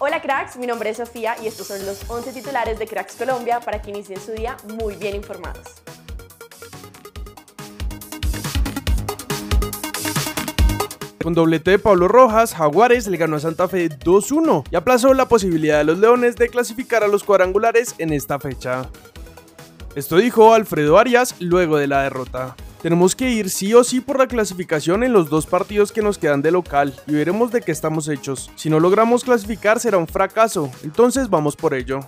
Hola cracks, mi nombre es Sofía y estos son los 11 titulares de Cracks Colombia para que inicien su día muy bien informados. Con doblete de Pablo Rojas, Jaguares le ganó a Santa Fe 2-1 y aplazó la posibilidad de los Leones de clasificar a los cuadrangulares en esta fecha. Esto dijo Alfredo Arias luego de la derrota. Tenemos que ir sí o sí por la clasificación en los dos partidos que nos quedan de local y veremos de qué estamos hechos. Si no logramos clasificar será un fracaso, entonces vamos por ello.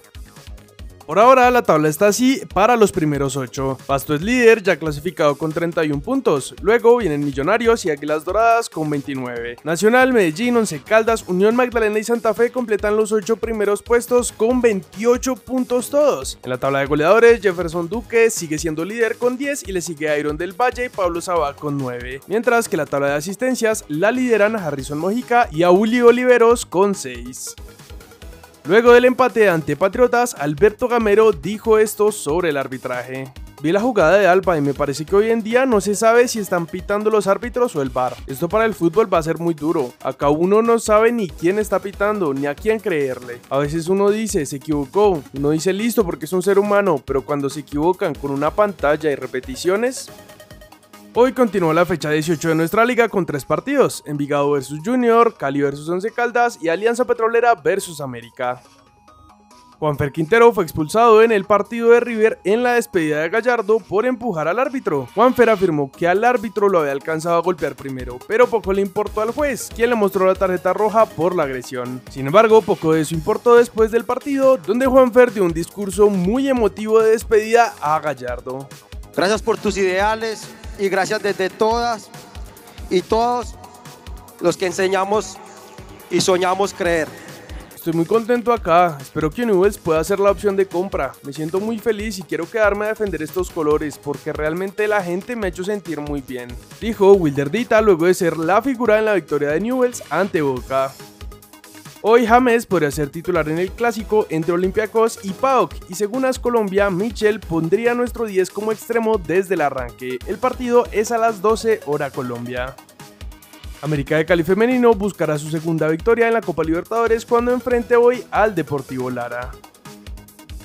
Por ahora la tabla está así para los primeros 8. Pasto es líder ya clasificado con 31 puntos. Luego vienen Millonarios y Águilas Doradas con 29. Nacional, Medellín, Once Caldas, Unión Magdalena y Santa Fe completan los 8 primeros puestos con 28 puntos todos. En la tabla de goleadores, Jefferson Duque sigue siendo líder con 10 y le sigue Iron del Valle y Pablo Sabá con 9. Mientras que la tabla de asistencias la lideran Harrison Mojica y Auli Oliveros con 6. Luego del empate ante Patriotas, Alberto Gamero dijo esto sobre el arbitraje. Vi la jugada de Alba y me parece que hoy en día no se sabe si están pitando los árbitros o el bar. Esto para el fútbol va a ser muy duro. Acá uno no sabe ni quién está pitando, ni a quién creerle. A veces uno dice, se equivocó. Uno dice listo porque es un ser humano, pero cuando se equivocan con una pantalla y repeticiones, Hoy continúa la fecha 18 de nuestra liga con tres partidos, Envigado vs Junior, Cali vs Once Caldas y Alianza Petrolera vs América. Juanfer Quintero fue expulsado en el partido de River en la despedida de Gallardo por empujar al árbitro. Juanfer afirmó que al árbitro lo había alcanzado a golpear primero, pero poco le importó al juez, quien le mostró la tarjeta roja por la agresión. Sin embargo, poco de eso importó después del partido, donde Juanfer dio un discurso muy emotivo de despedida a Gallardo. Gracias por tus ideales, y gracias desde todas y todos los que enseñamos y soñamos creer. Estoy muy contento acá, espero que Nubes pueda ser la opción de compra. Me siento muy feliz y quiero quedarme a defender estos colores porque realmente la gente me ha hecho sentir muy bien. Dijo Wilderdita luego de ser la figura en la victoria de Newells ante Boca. Hoy James podría ser titular en el clásico entre Olympiacos y PAOK y según As Colombia, Michel pondría nuestro 10 como extremo desde el arranque. El partido es a las 12 hora Colombia. América de Cali femenino buscará su segunda victoria en la Copa Libertadores cuando enfrente hoy al Deportivo Lara.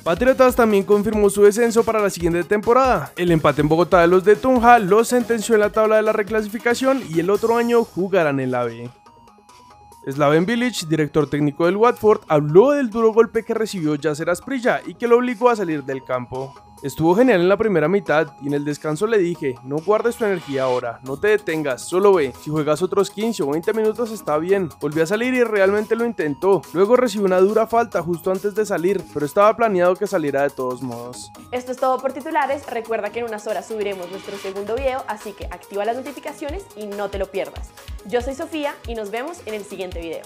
Patriotas también confirmó su descenso para la siguiente temporada. El empate en Bogotá de los de Tunja los sentenció en la tabla de la reclasificación y el otro año jugarán en la B. Slaven Village, director técnico del Watford, habló del duro golpe que recibió Yasser Asprilla y que lo obligó a salir del campo. Estuvo genial en la primera mitad y en el descanso le dije, no guardes tu energía ahora, no te detengas, solo ve, si juegas otros 15 o 20 minutos está bien. Volví a salir y realmente lo intentó. Luego recibió una dura falta justo antes de salir, pero estaba planeado que saliera de todos modos. Esto es todo por titulares, recuerda que en unas horas subiremos nuestro segundo video, así que activa las notificaciones y no te lo pierdas. Yo soy Sofía y nos vemos en el siguiente video.